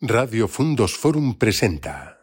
Radio Fundos Forum presenta.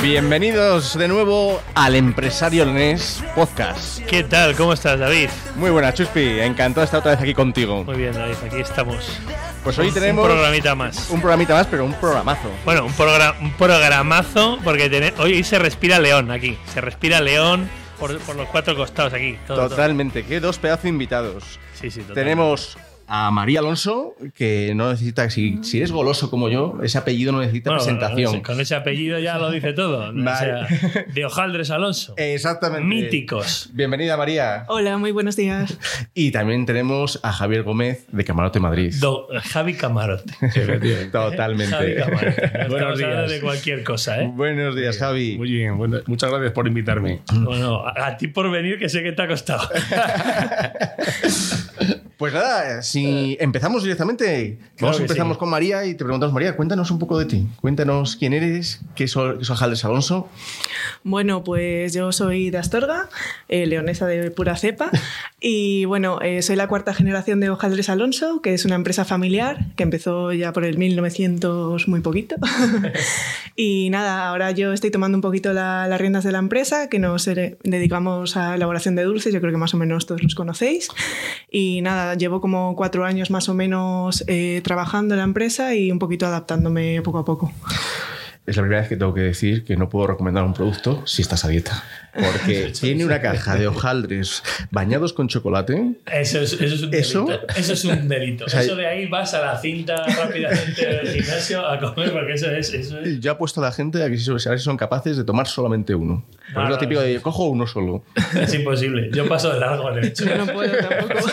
Bienvenidos de nuevo al Empresario Leonés Podcast. ¿Qué tal? ¿Cómo estás, David? Muy buena, Chuspi. Encantado de estar otra vez aquí contigo. Muy bien, David, aquí estamos. Pues hoy tenemos un programita más. un programita más, pero un programazo. Bueno, un, progra- un programazo, porque hoy se respira león aquí. Se respira león por, por los cuatro costados aquí. todo, todo. Totalmente. Qué dos pedazos invitados. Sí, sí, total. Tenemos a María Alonso, que no necesita, si, si eres goloso como yo, ese apellido no necesita Bueno, presentación. Con ese, con ese apellido ya lo dice todo. de Hojaldres Alonso. Exactamente. Míticos. Bienvenida, María. Hola, muy buenos días. Y también tenemos a Javier Gómez de Camarote Madrid. Do- Javi Camarote. Efectivamente. Javi Totalmente. Camarote. No Buenos días. de cualquier cosa, ¿eh? Buenos días, Javi. Muy bien, bueno, muchas gracias por invitarme. Bueno, a, a ti por venir, que sé que te ha costado. Pues nada, si empezamos directamente, vamos empezamos sí. con María y te preguntamos, María, cuéntanos un poco de ti. Cuéntanos quién eres, qué es Ojaldres Alonso. Bueno, pues yo soy de Astorga, eh, leonesa de pura cepa, y bueno, eh, soy la cuarta generación de Hojaldres Alonso, que es una empresa familiar que empezó ya por el 1900 muy poquito. y nada, ahora yo estoy tomando un poquito la- las riendas de la empresa, que nos eh, dedicamos a elaboración de dulces, yo creo que más o menos todos los conocéis. Y nada, llevo como cuatro años más o menos eh, trabajando en la empresa y un poquito adaptándome poco a poco. Es la primera vez que tengo que decir que no puedo recomendar un producto si estás a dieta. Porque tiene una caja de hojaldres bañados con chocolate. Eso es, eso es un ¿Eso? delito. Eso es un delito. sea, eso de ahí vas a la cinta rápidamente del gimnasio a comer, porque eso es. Eso es Yo apuesto a la gente a que si- a ver si son capaces de tomar solamente uno. Porque No, es lo típico no. de cojo uno solo. es imposible. Yo paso de largo en el hecho. Yo no puedo tampoco.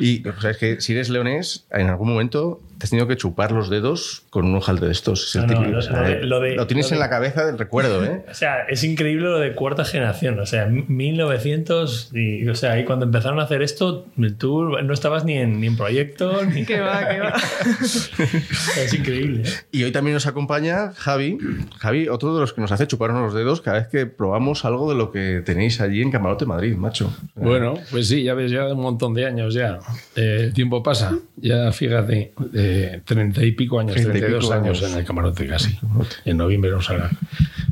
Y o sea, es que si eres leonés, en algún momento te has tenido que chupar los dedos con un hojaldre de estos. Es el No, no, típico, lo- o sea, lo de- lo de- lo tienes lo de- en la cabeza del recuerdo, ¿eh? O sea, es increíble lo de cuarta generación. O sea, 1900. Y, o sea, ahí cuando empezaron a hacer esto, tú no estabas ni en, ni en proyecto. Ni... Que va, que va. Es increíble. ¿eh? Y hoy también nos acompaña Javi. Javi, otro de los que nos hace chuparnos los dedos cada vez que probamos algo de lo que tenéis allí en Camarote Madrid, macho. Bueno, pues sí, ya ves, ya un montón de años ya. Eh, el tiempo pasa. Ya fíjate, eh, treinta y pico años, Treinta y treinta y dos pico años años. en el camarote casi. En noviembre nos hará.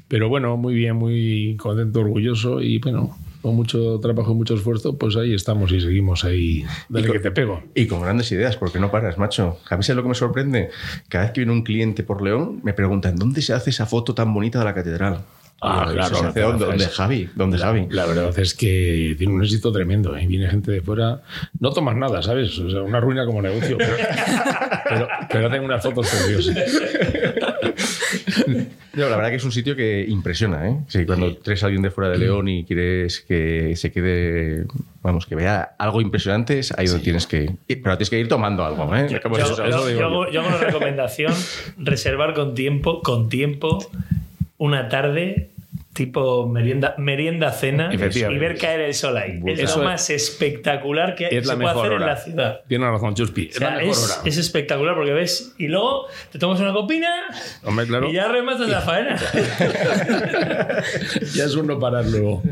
Pero bueno, muy bien, muy contento, orgulloso y bueno, con mucho trabajo y mucho esfuerzo, pues ahí estamos y seguimos ahí. Dale con- que te pego. Y con grandes ideas, porque no paras, macho. Javi, ¿sabes lo que me sorprende? Cada vez que viene un cliente por León, me preguntan, ¿dónde se hace esa foto tan bonita de la catedral? Ah, claro, ¿se hace ¿Dónde, claro, ¿Dónde, es- Javi? ¿Dónde, Javi? La verdad es que tiene un éxito tremendo. ¿eh? Viene gente de fuera. No tomas nada, ¿sabes? O sea, una ruina como negocio. Pero, pero, pero hacen unas fotos preciosas. No, la verdad que es un sitio que impresiona, ¿eh? Sí, cuando traes a alguien de fuera de León y quieres que se quede, vamos, que vea algo impresionante, es ahí donde tienes que ir. Pero tienes que ir tomando algo, ¿eh? Yo, eso, yo- eso yo yo. hago, yo hago una recomendación: reservar con tiempo, con tiempo, una tarde. Tipo merienda, merienda cena y ver caer el sol ahí. Es Eso lo es- más espectacular que Es se la puede hacer en hora. la ciudad. Tienes razón, Chuspi. O Es la sea, mejor es, hora. es espectacular porque ves y luego te tomas una copina Hombre, claro. y ya rematas la faena. Ya es un no parar luego.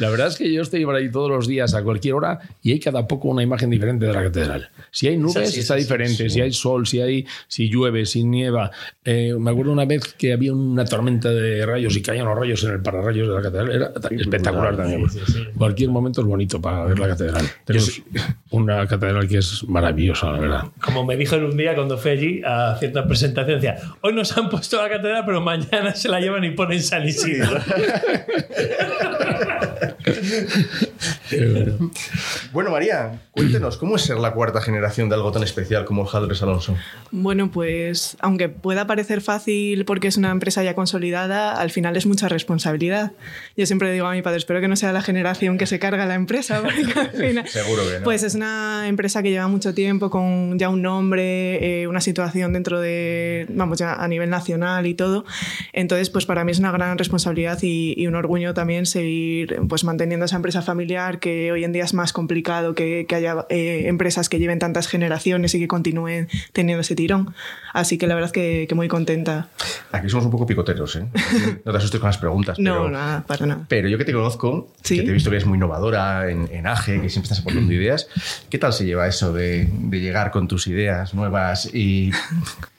La verdad es que yo estoy por ahí todos los días a cualquier hora y hay cada poco una imagen diferente de la catedral. Si hay nubes, sí, está sí, diferente. Si hay sol, si hay si llueve, si nieva. Eh, me acuerdo una vez que había una tormenta de rayos y caían los rayos en el pararrayos de la catedral. Era espectacular también. Sí, sí, sí. Cualquier momento es bonito para ver la catedral. Tenemos una catedral que es maravillosa, la verdad. Como me dijo un día cuando fui allí a cierta presentación, decía, hoy nos han puesto la catedral, pero mañana se la llevan y ponen San Isidro. Bueno, María, cuéntenos, ¿cómo es ser la cuarta generación de algo tan especial como el Jaldres Alonso? Bueno, pues aunque pueda parecer fácil porque es una empresa ya consolidada, al final es mucha responsabilidad. Yo siempre digo a mi padre, espero que no sea la generación que se carga la empresa, porque al final... Seguro que no. Pues es una empresa que lleva mucho tiempo con ya un nombre, eh, una situación dentro de, vamos, ya a nivel nacional y todo. Entonces, pues para mí es una gran responsabilidad y, y un orgullo también seguir pues manteniendo esa empresa familiar, que hoy en día es más complicado que, que haya eh, empresas que lleven tantas generaciones y que continúen teniendo ese tirón. Así que la verdad que, que muy contenta. Aquí somos un poco picoteros, ¿eh? No te asustes con las preguntas. No, pero, nada, para nada. Pero yo que te conozco, Sí. que te he visto que eres muy innovadora en, en AGE, que siempre estás aportando ideas, ¿qué tal se lleva eso de, de llegar con tus ideas nuevas y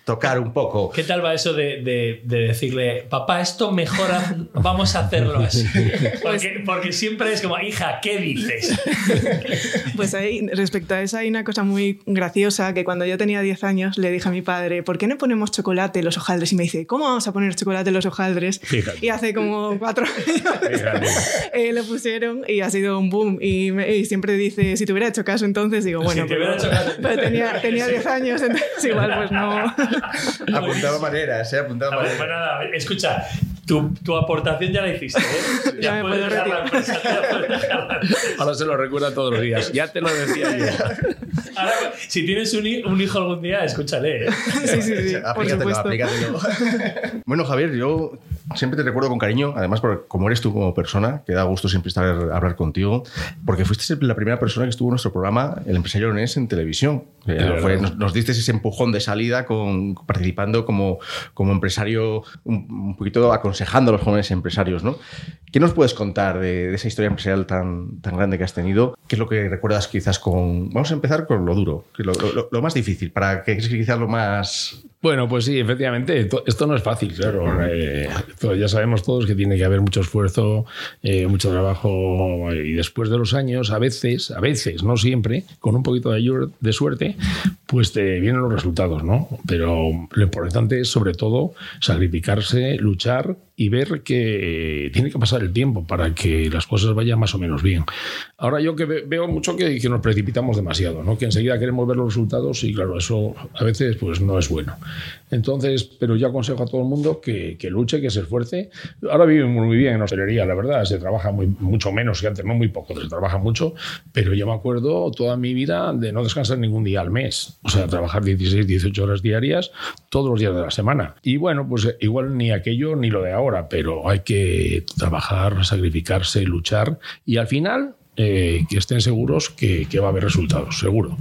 tocar un poco? ¿Qué tal va eso de, de- de decirle, papá, esto mejora, vamos a hacerlo así? Porque, porque siempre es como, hija, ¿qué dices? Pues ahí, respecto a eso, hay una cosa muy graciosa que cuando yo tenía 10 años le dije a mi padre, ¿por qué no ponemos chocolate en los hojaldres? Y me dice, ¿cómo vamos a poner chocolate en los hojaldres? Fíjate. Y hace como cuatro años eh, lo pusieron y ha sido un boom. Y, me- y siempre dice, si te hubiera hecho caso entonces, digo, bueno, te pero, hubiera hecho caso. pero tenía, tenía 10 años, entonces igual pues no. Apuntaba maneras, ¿eh? Apuntaba Pues maneras. nada, escucha, tu, tu aportación ya la hiciste, ¿eh? Ya me puedes puedo dejar la empresa, ya. Ahora se lo recuerda todos los días. Ya te lo decía yo. Ahora, si tienes un, un hijo algún día, escúchale. ¿eh? Sí, sí, sí, por Aplícatelo, supuesto. aplícatelo. bueno, Javier, yo siempre te recuerdo con cariño, además, por como eres tú como persona, que da gusto siempre estar hablar contigo, porque fuiste la primera persona que estuvo en nuestro programa, El Empresario Leonés, en televisión. Eh, fue- nos, nos diste ese empujón de salida con, participando como, como empresario, un, un poquito aconsejando a los jóvenes empresarios. ¿no? ¿Qué nos puedes contar de, de esa historia empresarial tan, tan grande que has tenido? ¿Qué es lo que recuerdas quizás con... Vamos a empezar con lo duro, lo- lo más difícil, para que es quizás lo más Bueno, pues sí, efectivamente, to- esto no es fácil, claro. Eh, ya sabemos todos que tiene que haber mucho esfuerzo, eh, mucho trabajo y después de los años, a veces, a veces, no siempre, con un poquito de, de suerte, pues te vienen los resultados, ¿no? Pero lo importante es sobre todo sacrificarse, luchar y ver que tiene que pasar el tiempo para que las cosas vayan más o menos bien. Ahora yo que ve- veo mucho que, que nos precipitamos demasiado, ¿no? que enseguida queremos ver los resultados y claro, eso a veces pues no es bueno. Entonces, pero yo aconsejo a todo el mundo que, que luche, que se esfuerce. Ahora vivimos muy bien en hostelería, la verdad, se trabaja muy, mucho menos que antes, no muy poco, se trabaja mucho, pero yo me acuerdo toda mi vida de no descansar ningún día al mes, o sea, trabajar 16, 18 horas diarias todos los días de la semana. Y bueno, pues igual ni aquello ni lo de ahora, pero hay que trabajar, sacrificarse, luchar y al final eh, que estén seguros que, que va a haber resultados, seguro.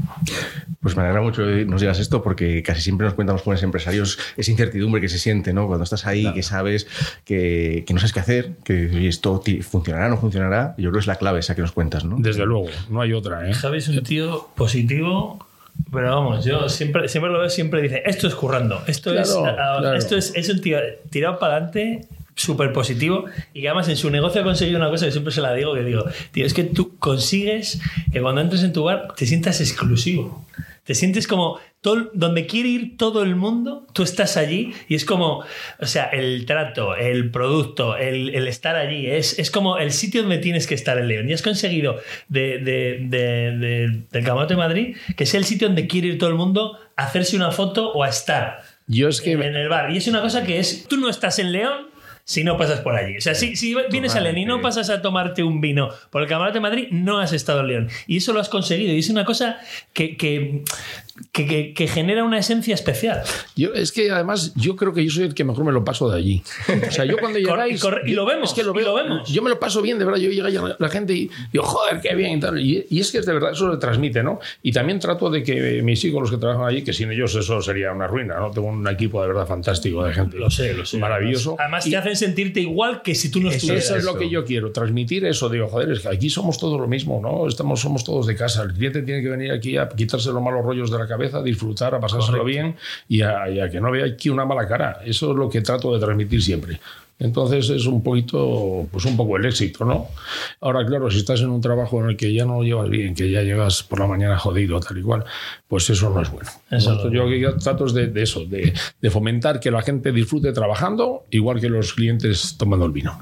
Pues me alegra mucho que nos digas esto porque casi siempre nos cuentan los jóvenes empresarios esa incertidumbre que se siente, ¿no? Cuando estás ahí, que sabes que, que no sabes qué hacer, que oye, esto funcionará o no funcionará. Yo creo que es la clave esa que nos cuentas, ¿no? Desde luego, no hay otra. ¿eh? Javi es un tío positivo. Pero vamos, yo siempre, siempre lo veo, siempre dice, esto es currando, esto es, Claro, ah, claro. esto es, es un tío tirado para adelante, súper positivo, y que además en su negocio ha conseguido una cosa que siempre se la digo, que digo, tío, es que tú consigues que cuando entres en tu bar te sientas exclusivo. Te sientes como todo, donde quiere ir todo el mundo, tú estás allí y es como, o sea, el trato, el producto, el, el estar allí, es, es como el sitio donde tienes que estar en León. Y has conseguido de, de- de- de- del Camarote de Madrid que sea el sitio donde quiere ir todo el mundo a hacerse una foto o a estar Yo es que en el bar. Y es una cosa que es, tú no estás en León si no pasas por allí. O sea, si, si vienes a León y no pasas a tomarte un vino por el Camarote de Madrid, no has estado en León. Y eso lo has conseguido. Y es una cosa que, que, que- que- que genera una esencia especial. Yo, es que además yo creo que yo soy el que mejor me lo paso de allí. O sea, yo cuando llegáis... y corre- y lo vemos, Es que lo y veo, lo vemos. Yo me lo paso bien, de verdad. Yo llega la, la gente y digo, joder, qué bien y tal. Y, y es que de verdad eso le transmite, ¿no? Y también trato de que mis hijos, los que trabajan allí, que sin ellos eso sería una ruina, ¿no? Tengo un equipo de verdad fantástico de gente. Lo sé, lo sé. Maravilloso. Además, Y- te hacen sentirte igual que si tú no estuvieras. eso es lo que yo quiero, transmitir eso. Digo, joder, es que aquí somos todos lo mismo, ¿no? Estamos, somos todos de casa. El cliente tiene que venir aquí a quitarse los malos rollos de la cabeza, a disfrutar, a pasárselo bien y a, y a que no vea aquí una mala cara. Eso es lo que trato de transmitir siempre. Entonces es un poquito, pues un poco el éxito, ¿no? Ahora, claro, si estás en un trabajo en el que ya no lo llevas bien, que ya llegas por la mañana jodido, tal y cual, pues eso no es bueno. Eso yo trato de, de eso, de, de fomentar que la gente disfrute trabajando, igual que los clientes tomando el vino.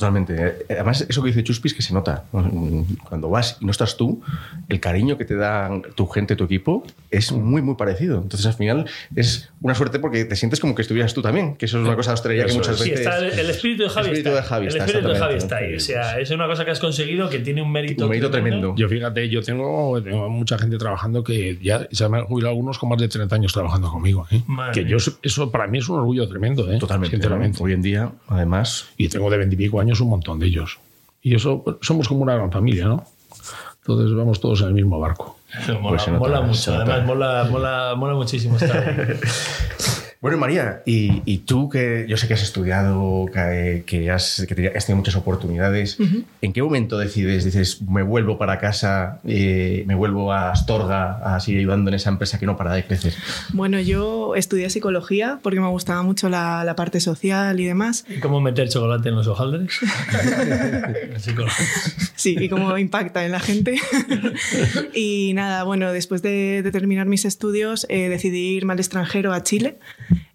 Totalmente. Eh, Además, eso que dice Chuspis que se nota. Cuando vas y no estás tú, el cariño que te da tu gente, tu equipo, es muy, muy parecido. Entonces, al final, es una suerte porque te sientes como que estuvieras tú también, que eso es una cosa hostelería que muchas. Sí, veces... está el, el espíritu de Javi El espíritu está. de Javi el está, espíritu de Javi está ahí. O sea, es una cosa que has conseguido que tiene un mérito. Un mérito tremendo. Yo fíjate, yo tengo, tengo mucha gente trabajando que ya se me han jubilado algunos con más de 30 años trabajando conmigo. ¿eh? Que yo, eso para mí es un orgullo tremendo, ¿eh? Totalmente. Sinceramente. ¿no? Hoy en día, además, Y tengo de 20 y pico años un montón de ellos. Y eso, somos como una gran familia, ¿no? Entonces vamos todos en el mismo barco. Mola, Pues mola mucho, además mola, mola, mola muchísimo estar. Bueno, María, y, y tú que yo sé que has estudiado, que, que has, que has tenido muchas oportunidades, ¿en qué momento decides, dices, me vuelvo para casa, eh, me vuelvo a Astorga a seguir ayudando en esa empresa que no para de crecer? Bueno, yo estudié psicología porque me gustaba mucho la, la parte social y demás. ¿Y ¿Cómo meter chocolate en los hojaldres? Sí, y cómo impacta en la gente. y nada, bueno, después de, de terminar mis estudios eh, decidí irme al extranjero, a Chile,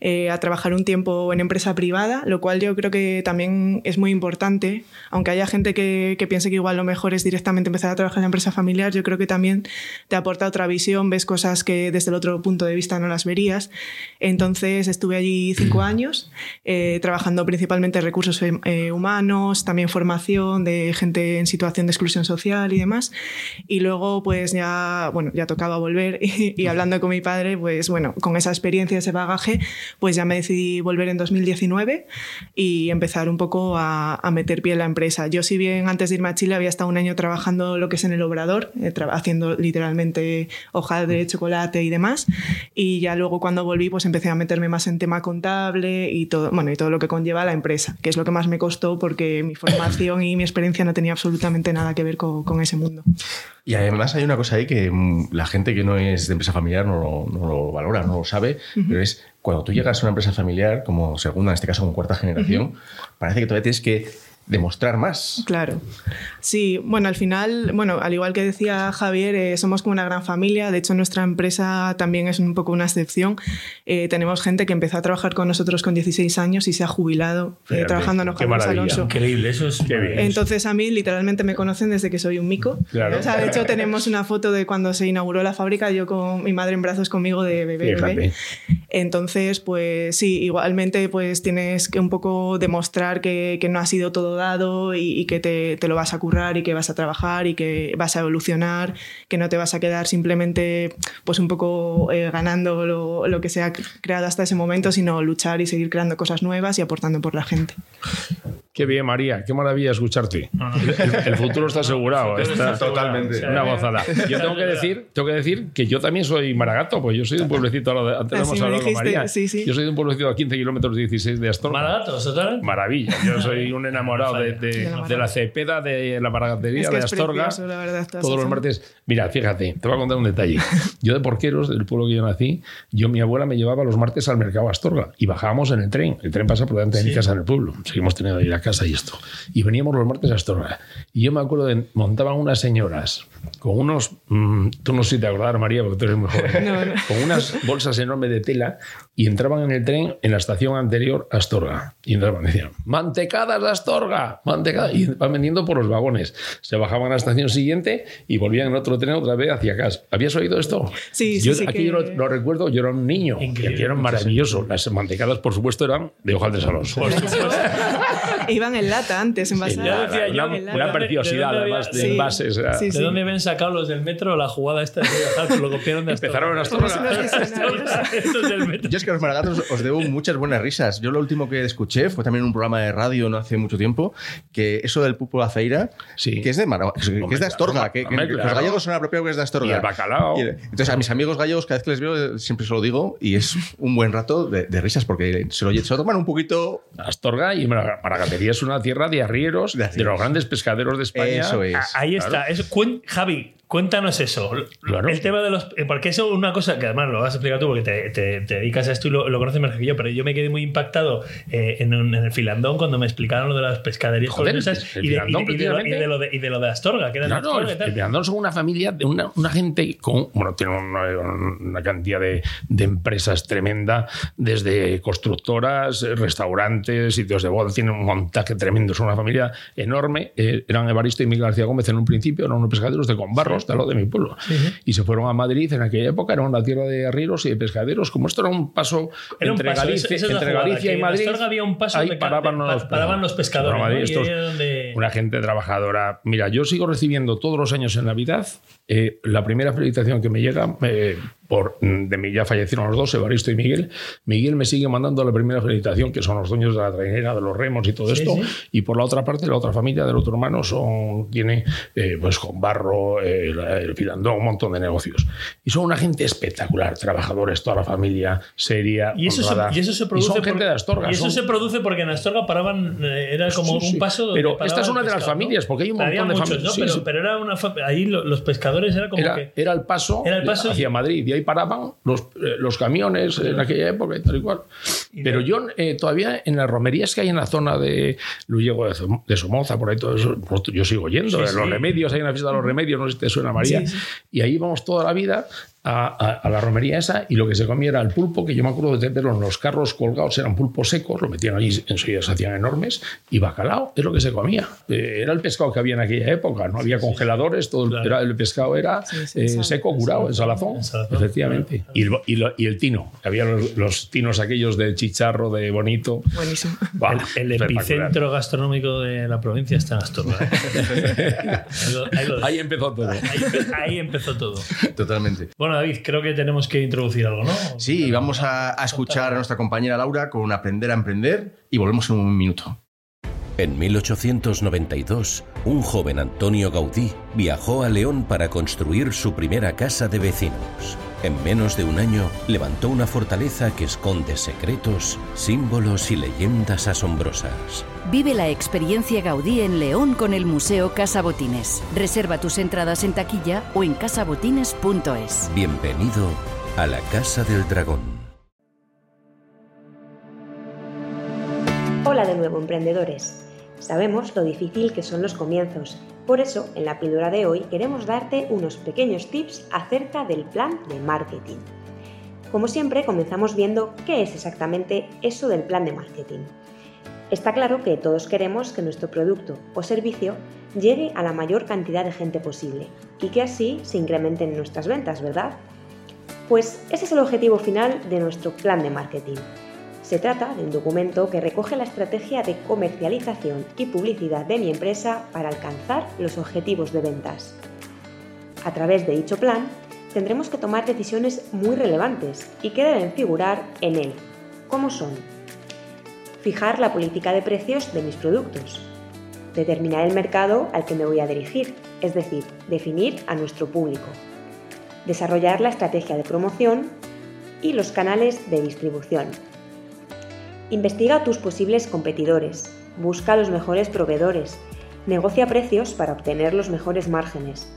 eh, a trabajar un tiempo en empresa privada, lo cual yo creo que también es muy importante. Aunque haya gente que, que piense que igual lo mejor es directamente empezar a trabajar en la empresa familiar, yo creo que también te aporta otra visión, ves cosas que desde el otro punto de vista no las verías. Entonces estuve allí cinco años, eh, trabajando principalmente en recursos eh, humanos, también formación de gente en situación de exclusión social y demás. Y luego, pues ya, bueno, ya tocaba volver y, y hablando con mi padre, pues bueno, con esa experiencia, ese bagaje, pues ya me decidí volver en 2019 y empezar un poco a, a meter pie en la empresa. Yo, si bien antes de irme a Chile había estado un año trabajando lo que es en el obrador, eh, haciendo literalmente hojaldre, chocolate y demás, y ya luego cuando volví, pues empecé a meterme más en tema contable y todo, bueno, y todo lo que conlleva la empresa, que es lo que más me costó porque mi formación y mi experiencia no tenía absolutamente nada que ver con, con ese mundo. Y además hay una cosa ahí que mm, la gente que no es de empresa familiar no no lo valora, no lo sabe, pero es cuando tú llegas a una empresa familiar, como segunda, en este caso como cuarta generación, parece que todavía tienes que demostrar más. Claro. Sí, bueno, al final, bueno, al igual que decía Javier, eh, somos como una gran familia. De hecho, nuestra empresa también es un poco una excepción. Eh, tenemos gente que empezó a trabajar con nosotros con 16 años y se ha jubilado eh, trabajando en qué maravilla. Alonso. Increíble, eso es. Qué bien. Entonces a mí literalmente me conocen desde que soy un mico. Claro. O sea, de hecho tenemos una foto de cuando se inauguró la fábrica, yo con mi madre en brazos conmigo de bebé. Bebé. Entonces, pues sí, igualmente pues tienes que un poco demostrar que, que no ha sido todo dado y, que te, te lo vas a currar y que vas a trabajar y que vas a evolucionar, que no te vas a quedar simplemente pues un poco eh, ganando lo, lo que se ha creado hasta ese momento, sino luchar y seguir creando cosas nuevas y aportando por la gente. Qué bien, María. Qué maravilla escucharte. El, el- el futuro está asegurado. Está Totalmente. Una gozada. Yo tengo que decir, tengo que decir que yo también soy maragato, pues yo soy de un pueblecito, ahora antes Así hemos hablado con María. sí, sí. Yo soy de un pueblecito a 15 kilómetros 16 de Astorga. Maravilla. Yo soy un enamorado de, de- De la de la cepeda, de la maragatería, Es que de es Astorga. precioso, la verdad, toda Todos los martes. Mira, fíjate, te voy a contar un detalle. Yo de Porqueros, del pueblo que yo nací, yo, mi abuela me llevaba los martes al mercado Astorga y bajábamos en el tren. El tren pasa por delante de mi casa en el pueblo. Seguimos teniendo ahí la casa y esto. Y veníamos los martes a Astorga. Y yo me acuerdo de montaban unas señoras con unos. mm, tú no sé si te acordás, María, porque tú eres muy joven. No, no. Con unas bolsas enormes de tela y entraban en el tren en la estación anterior a Astorga. Y entraban y decían: ¡Mantecadas de Astorga! ¡Mantecadas! Y van vendiendo por los vagones. Se bajaban a la estación siguiente y volvían en otro tren otra vez hacia casa. ¿Habías oído esto? Sí, sí, yo, sí Aquí que- yo lo, lo recuerdo, yo era un niño. Y Increíble, aquí eran maravilloso. Las mantecadas, por supuesto, eran de Alonso. Por supuesto. Iban en lata antes, envasadas. Yo, una, ¿de una dónde- preciosidad, de además, de Sí. envases. Sí, ¿De dónde habían sacado los del metro la jugada esta de viajar? Lo copiaron de Empezaron en Astorga. Yo es que a los maragatos os debo muchas buenas risas. Yo lo último que escuché fue también en un programa de radio no hace mucho tiempo, que eso del pupo a feira, Sí. que es de, Mara- que es de Hombre, Astorga, claro, que, que hombre, los gallegos son apropiados que es de Astorga. Y el bacalao. Y el- entonces a mis amigos gallegos cada vez que les veo siempre se lo digo y es un buen rato de, de risas porque se lo, se lo toman un poquito... Astorga y Mara- Maragatería es una tierra de arrieros, De los grandes pescaderos de España. Eso es. Ah, Ahí está. Eso, cuen- Javi, cuéntanos eso. Claro. El tema de los. eh, Porque eso es una cosa que además lo vas a explicar tú porque te, te- te dedicas a esto y lo, lo conoces mejor que yo, pero yo me quedé muy impactado eh, en, el filandón cuando me explicaron lo de las pescaderías Joder, y, de, filandón, y de- y de lo, de lo de, y de lo de Astorga, que era Claro, Astorga el, Mirandón son una familia de una, una gente con. Bueno, tienen una, una cantidad de, de empresas tremenda, desde constructoras, restaurantes, sitios de boda, tienen un montaje tremendo. Son una familia enorme. Eh, eran Evaristo y Miguel García Gómez en un principio, eran unos pescaderos de Conbarros, lado de mi pueblo. Y se fueron a Madrid en aquella época, era una tierra de arrieros y de pescaderos. Como esto era un paso Era un entre paso, Galicia, esa- esa es la entre jugada, Galicia que y Madrid. Había un paso ahí de paraban, de- los, pa- paraban los pescadores, una gente trabajadora. Mira, yo sigo recibiendo todos los años en Navidad eh, la primera felicitación que me llega, eh, por, mm, de mí ya fallecieron los dos, Evaristo y Miguel. Miguel me sigue mandando la primera felicitación, que son los dueños de la trainera, de los remos y todo Sí, esto. sí. Y por la otra parte, la otra familia del otro hermano son, tiene eh, pues con barro, eh, el filandón, un montón de negocios. Y son una gente espectacular, trabajadores, toda la familia, seria. Y eso, se, honrada. y eso se produce. son por- gente de Astorga. Y eso son- se produce porque en Astorga paraban. eh, Era como Sí, un paso. Pero esta es una de las familias, porque hay un montón de muchos, familias. pero, era una. Ahí lo- los pescadores era como Era, que. era el paso, Era el paso hacia y- Madrid y ahí paraban los, eh, los camiones en aquella época y tal y cual. Pero yo eh, todavía en las romerías que hay en la zona de Luego de, Som- de Somoza, por ahí todo eso, pues, yo sigo yendo. Sí, los remedios, hay una fiesta de los remedios, no sé si te suena María. Sí. Y ahí vamos toda la vida a, a- a la romería esa y lo que se comía era el pulpo, que yo me acuerdo de verlo en los carros colgados, eran pulpos secos, lo metían allí, enseguida se hacían enormes, y bacalao, es lo que se comía. Eh, era el pescado que había en aquella época, no había congeladores, todo el- Claro. era, el pescado era Sí, sí, eh, sal- seco, curado, en salazón, en salazón, efectivamente. claro. Y, el, y lo- y el tino, había los, los tinos aquellos de chicharro, de bonito. Buenísimo. El, epicentro gastronómico de la provincia está en Astorga. ¿eh? ahí, lo- ahí lo dejo. Ahí empezó todo. Ahí ahí empezó todo. Totalmente. Bueno, David, creo que tenemos que introducir algo, ¿no? Sí, vamos a, a escuchar a nuestra compañera Laura con Aprender a Emprender y volvemos en un minuto. En 1892, un joven Antonio Gaudí viajó a León para construir su primera casa de vecinos. En menos de un año, levantó una fortaleza que esconde secretos, símbolos y leyendas asombrosas. Vive la experiencia Gaudí en León con el Museo Casa Botines. Reserva tus entradas en taquilla o en casabotines.es. Bienvenido a la Casa del Dragón. Hola de nuevo, emprendedores. Sabemos lo difícil que son los comienzos. Por eso, en la píldora de hoy queremos darte unos pequeños tips acerca del plan de marketing. Como siempre, comenzamos viendo qué es exactamente eso del plan de marketing. Está claro que todos queremos que nuestro producto o servicio llegue a la mayor cantidad de gente posible y que así se incrementen nuestras ventas, ¿verdad? Pues ese es el objetivo final de nuestro plan de marketing. Se trata de un documento que recoge la estrategia de comercialización y publicidad de mi empresa para alcanzar los objetivos de ventas. A través de dicho plan, tendremos que tomar decisiones muy relevantes y que deben figurar en él, como son fijar la política de precios de mis productos, determinar el mercado al que me voy a dirigir, es decir, definir a nuestro público, desarrollar la estrategia de promoción y los canales de distribución. Investiga tus posibles competidores, busca los mejores proveedores, negocia precios para obtener los mejores márgenes,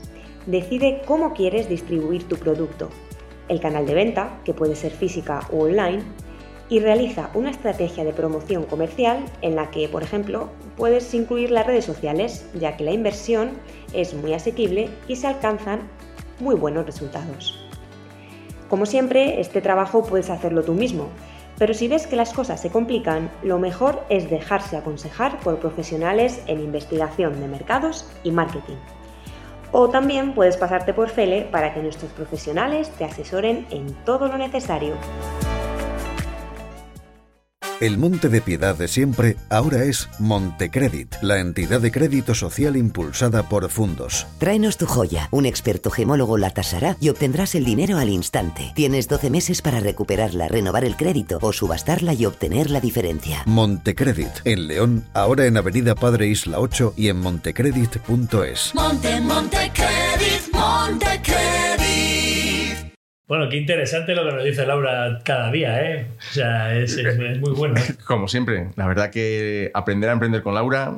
decide cómo quieres distribuir tu producto, el canal de venta, que puede ser física o online, y realiza una estrategia de promoción comercial en la que, por ejemplo, puedes incluir las redes sociales, ya que la inversión es muy asequible y se alcanzan muy buenos resultados. Como siempre, este trabajo puedes hacerlo tú mismo, pero si ves que las cosas se complican, lo mejor es dejarse aconsejar por profesionales en investigación de mercados y marketing. O también puedes pasarte por Fele para que nuestros profesionales te asesoren en todo lo necesario. El Monte de Piedad de siempre ahora es Montecredit, la entidad de crédito social impulsada por Fundos. Tráenos tu joya. Un experto gemólogo la tasará y obtendrás el dinero al instante. Tienes 12 meses para recuperarla, renovar el crédito o subastarla y obtener la diferencia. Montecredit, en León, ahora en Avenida Padre Isla 8 y en montecredit.es. Monte, Monte Credit, Monte Credit. Bueno, qué interesante lo que nos dice Laura cada día, ¿eh? O sea, es, es- es muy bueno. ¿eh? Como siempre, la verdad que aprender a emprender con Laura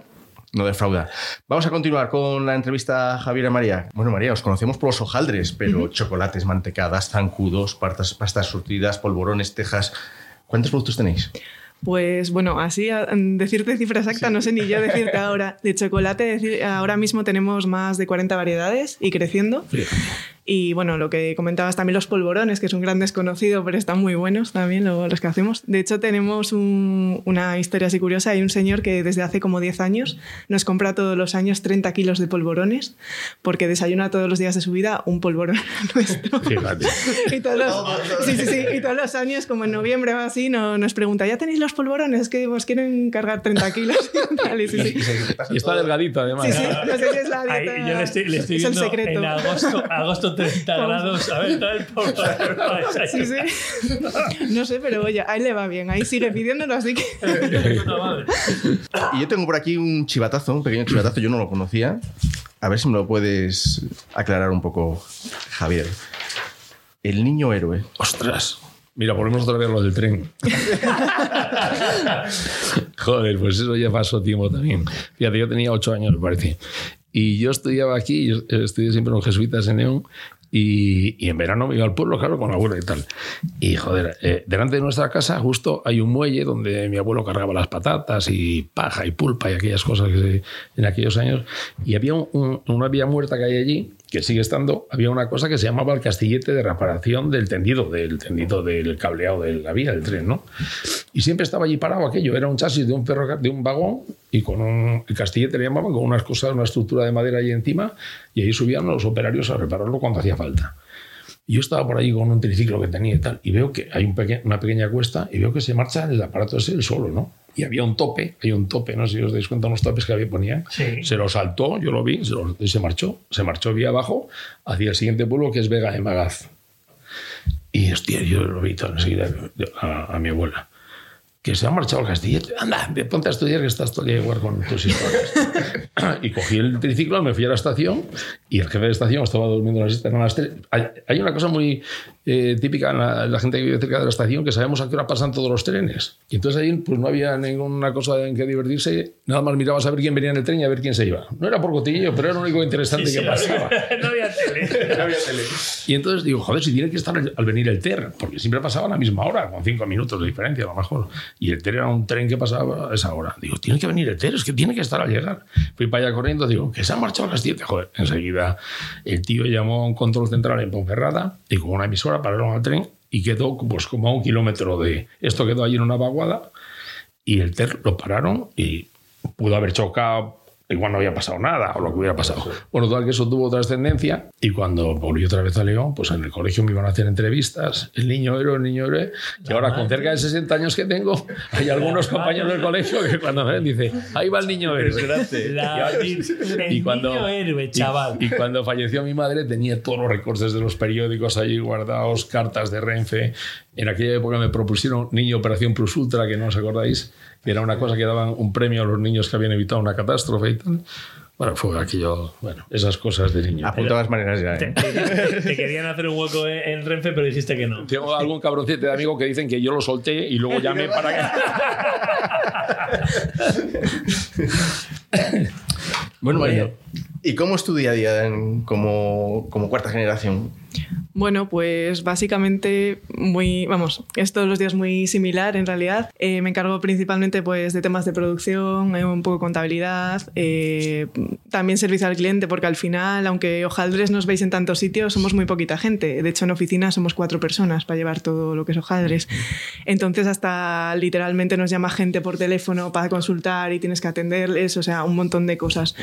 no defrauda. Vamos a continuar con la entrevista a Javier y María. Bueno, María, os conocemos por los hojaldres, pero chocolates, mantecadas, zancudos, pastas, pastas surtidas, polvorones, tejas. ¿Cuántos productos tenéis? Pues bueno, así a- decirte cifra exacta, no sé ni yo decirte ahora. De chocolate, decir, ahora mismo tenemos más de 40 variedades y creciendo. Y bueno, lo que comentabas también los polvorones, que es un gran desconocido, pero están muy buenos también lo- los que hacemos. De hecho, tenemos un- una historia así curiosa. Hay un señor que desde hace como 10 años nos compra todos los años 30 kilos de polvorones porque desayuna todos los días de su vida un polvorón nuestro. Y todos, los, sí, sí, sí, y todos los años, como en noviembre o así, no- nos pregunta, ¿ya tenéis los polvorones? Es que os quieren cargar 30 kilos. sí, sí. Y está delgadito, además. Sí, sí, no sé si es la Ahí, dieta. yo le estoy, le estoy es el secreto. en agosto, agosto 30 grados. A ver, trae el. Sí, sí. No sé, pero oye, ahí le va bien. Ahí sigue pidiéndolo, así que. Y yo tengo por aquí un chivatazo, un pequeño chivatazo, yo no lo conocía. A ver si me lo puedes aclarar un poco, Javier. El niño héroe. Ostras. Mira, ponemos otra vez lo del tren. Joder, pues eso ya pasó tiempo también. Fíjate, yo tenía ocho años, me parece. Y yo estudiaba aquí, yo estudié siempre los jesuitas en León. Y, y en verano me iba al pueblo, claro, con la abuela y tal. Y joder, eh, delante de nuestra casa justo hay un muelle donde mi abuelo cargaba las patatas y paja y pulpa y aquellas cosas que en aquellos años. Y había un- un- una vía muerta que hay allí, que sigue estando, había una cosa que se llamaba el castillete de reparación del tendido, del tendido del cableado de la vía del tren, ¿no? Y siempre estaba allí parado aquello. Era un chasis de un, ferrocar- de un vagón y con un el castillete le llamaban, con unas cosas, una estructura de madera ahí encima y ahí subían los operarios a repararlo cuando hacía falta. Yo estaba por ahí con un triciclo que tenía y tal, y veo que hay una pequeña cuesta y veo que se marcha el aparato ese el solo, ¿no? Y había un tope, hay un tope, no sé si os dais cuenta, unos topes que había ponía. Sí. Se lo saltó, yo lo vi, se lo- y se marchó. Se marchó vía abajo hacia el siguiente pueblo que es Vega de Magaz. Y hostia, yo lo vi todo enseguida a, a mi abuela. Que se ha marchado al castillete. Anda, ponte a estudiar que estás todo el día igual con tus historias. y cogí el triciclo, me fui a la estación y el jefe de estación estaba durmiendo en la siesta, eran las tres. Hay, hay una cosa muy eh, típica en la, la gente que vive cerca de la estación que sabemos a qué hora pasan todos los trenes. Y entonces ahí pues no había ninguna cosa en que divertirse, nada más mirabas a ver quién venía en el tren y a ver quién se iba. No era por cotilleo, pero era lo único interesante Sí, sí, que pasaba. no había tele. Y entonces digo, joder, si tiene que estar al al venir el TER, porque siempre pasaba a la misma hora, con cinco minutos de diferencia a lo mejor. Y el TER era un tren que pasaba a esa hora. Digo, tiene que venir el TER, es que tiene que estar al llegar. Fui para allá corriendo, digo, que se ha marchado a las 7. Joder, enseguida el tío llamó a un control central en Ponferrada y con una emisora pararon al tren y quedó pues como a un kilómetro de... Esto quedó allí en una vaguada y el TER lo pararon y pudo haber chocado, igual no había pasado nada o lo que hubiera pasado. Bueno, total que eso tuvo trascendencia y cuando volví otra vez a León, pues en el colegio me iban a hacer entrevistas, el niño héroe, el niño héroe, y ahora con cerca de 60 años que tengo, hay algunos compañeros del colegio que cuando me ven dicen, ahí va el niño héroe. La, Y cuando, niño héroe, y- chaval. Y, cuando falleció mi madre tenía todos los recortes de los periódicos allí guardados, cartas de Renfe. En aquella época me propusieron Niño Operación Plus Ultra, que no os acordáis, que era una cosa que daban un premio a los niños que habían evitado una catástrofe y tal. Bueno, fue aquello, bueno, esas cosas de niño. Apuntadas maneras ya. Te, ¿eh? te- te querían hacer un hueco en, en Renfe, pero dijiste que no. Tengo algún cabroncete de amigo que dicen que yo lo solté y luego llamé para que... Bueno, María, ¿y cómo es tu día a día en- como, como cuarta generación? Bueno, pues básicamente muy, vamos, es todos los días muy similar en realidad. Eh, me encargo principalmente pues de temas de producción, eh, un poco contabilidad, eh, también servicio al cliente, porque al final, aunque hojaldres nos veis en tantos sitios, somos muy poquita gente. De hecho, en oficina somos cuatro personas para llevar todo lo que es hojaldres. Entonces, hasta literalmente nos llama gente por teléfono para consultar y tienes que atenderles, o sea, un montón de cosas.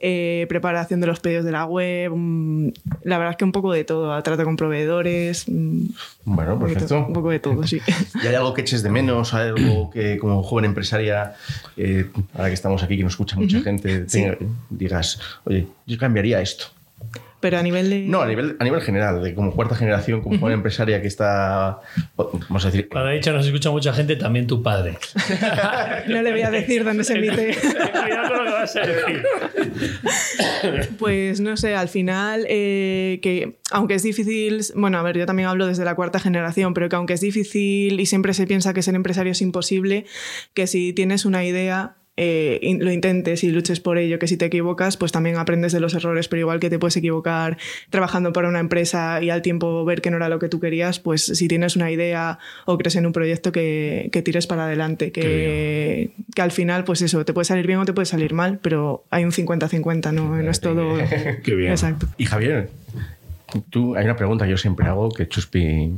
Eh, preparación de los pedidos de la web, mm, la verdad es que un poco de todo, con proveedores. mm, Bueno, perfecto. Un poco de todo, sí. ¿Y hay algo que eches de menos? ¿Hay algo que como joven empresaria, eh, ahora que estamos aquí, que nos escucha mucha gente, tenga- digas, oye, yo cambiaría esto? Pero a nivel de... No, a nivel, a nivel general, de como cuarta generación, como joven empresaria que está, vamos a decir, Cuando he dicho nos escucha mucha gente, también tu padre. No le voy a decir dónde se emite. Cuidado Pues no sé, al final, eh, que aunque es difícil, bueno, a ver, yo también hablo desde la cuarta generación, pero que aunque es difícil y siempre se piensa que ser empresario es imposible, que si tienes una idea, eh, in- lo intentes y luches por ello, que si te equivocas, pues también aprendes de los errores, pero igual que te puedes equivocar trabajando para una empresa y al tiempo ver que no era lo que tú querías, pues si tienes una idea o crees en un proyecto que, que tires para adelante, que, que al final, pues eso, te puede salir bien o te puede salir mal, pero hay un 50-50, no, no es todo... Qué bien. Exacto. Y Javier, tú, hay una pregunta que yo siempre hago que Chuspi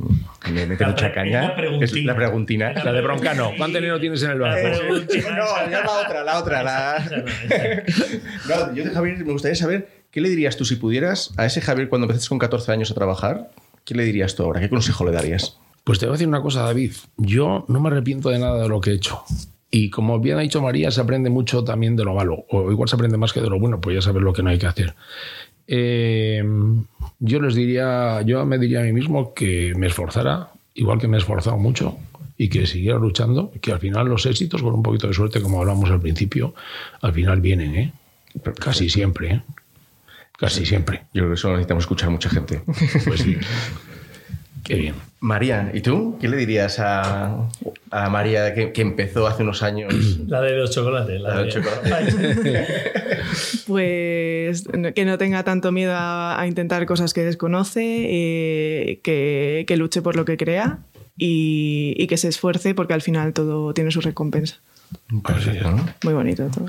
me mete La mucha pre- caña. la preguntina. Es la preguntina. La de Broncano. ¿Cuánto dinero tienes en el banco? no, ya la otra, la otra. La... No, yo de Javier me gustaría saber qué le dirías tú si pudieras a ese Javier cuando empezaste con 14 años a trabajar. ¿Qué le dirías tú ahora? ¿Qué consejo le darías? Pues te voy a decir una cosa, David. Yo no me arrepiento de nada de lo que he hecho. Y como bien ha dicho María, se aprende mucho también de lo malo. O igual se aprende más que de lo bueno, pues ya sabes lo que no hay que hacer. Eh, yo les diría, yo me diría a mí mismo que me esforzara, igual que me he esforzado mucho, y que siguiera luchando, que al final los éxitos, con un poquito de suerte, como hablamos al principio, al final vienen, ¿eh? Casi siempre, ¿eh? Casi siempre. Yo creo que eso lo necesitamos escuchar mucha gente. Pues sí. Qué bien. María, ¿y tú? ¿Qué le dirías a, a María que, que empezó hace unos años? La de los chocolates. La, La de los chocolates. Pues que no tenga tanto miedo a, a intentar cosas que desconoce, eh, que, que luche por lo que crea y, y que se esfuerce porque al final todo tiene su recompensa. Muy bonito todo.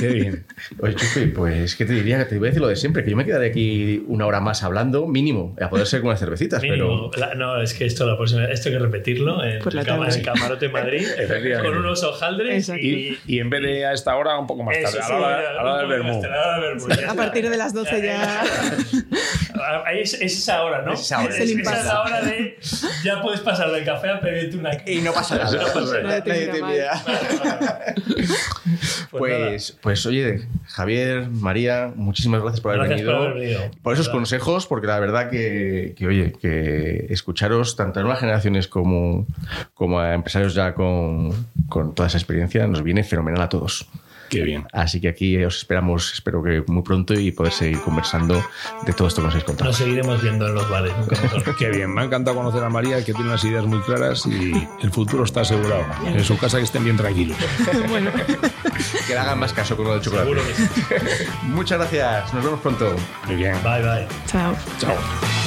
Qué bien. Oye, Chupi, pues, ¿qué te diría? Te voy a decir lo de siempre, que yo me quedaré aquí una hora más hablando, mínimo, a poder ser con unas cervecitas, Mínimo. pero... La- no, es que esto la próxima esto hay que repetirlo en, el cama- en Camarote Madrid con unos hojaldres. Y, y en vez de a esta hora, un poco más Eso tarde, ya, a la hora del tarde, a la hora del vermú, ya A está. partir de las 12 ya... Es, es esa hora, ¿no? Es esa hora. Es, Es esa hora de ya puedes pasar del café a pedirte una Y no pasa nada. No pasa nada. Nadie te Pues. Pues, pues oye, Javier, María, muchísimas gracias por haber Gracias venido. por haber venido. Por esos Verdad. consejos, porque la verdad que, que, oye, que escucharos tanto a nuevas generaciones como, como a empresarios ya con, con toda esa experiencia nos viene fenomenal a todos. Qué bien. Así que aquí os esperamos, espero que muy pronto y poder seguir conversando de todo esto que nos habéis contado. Nos seguiremos viendo en los bares. nunca mejor. Qué bien. Me ha encantado conocer a María, que tiene unas ideas muy claras y el futuro está asegurado. En su casa que estén bien tranquilos. Que le hagan más caso con lo del chocolate. Seguro que sí. Muchas gracias, nos vemos pronto. Muy bien. Bye, bye. Chao. Chao.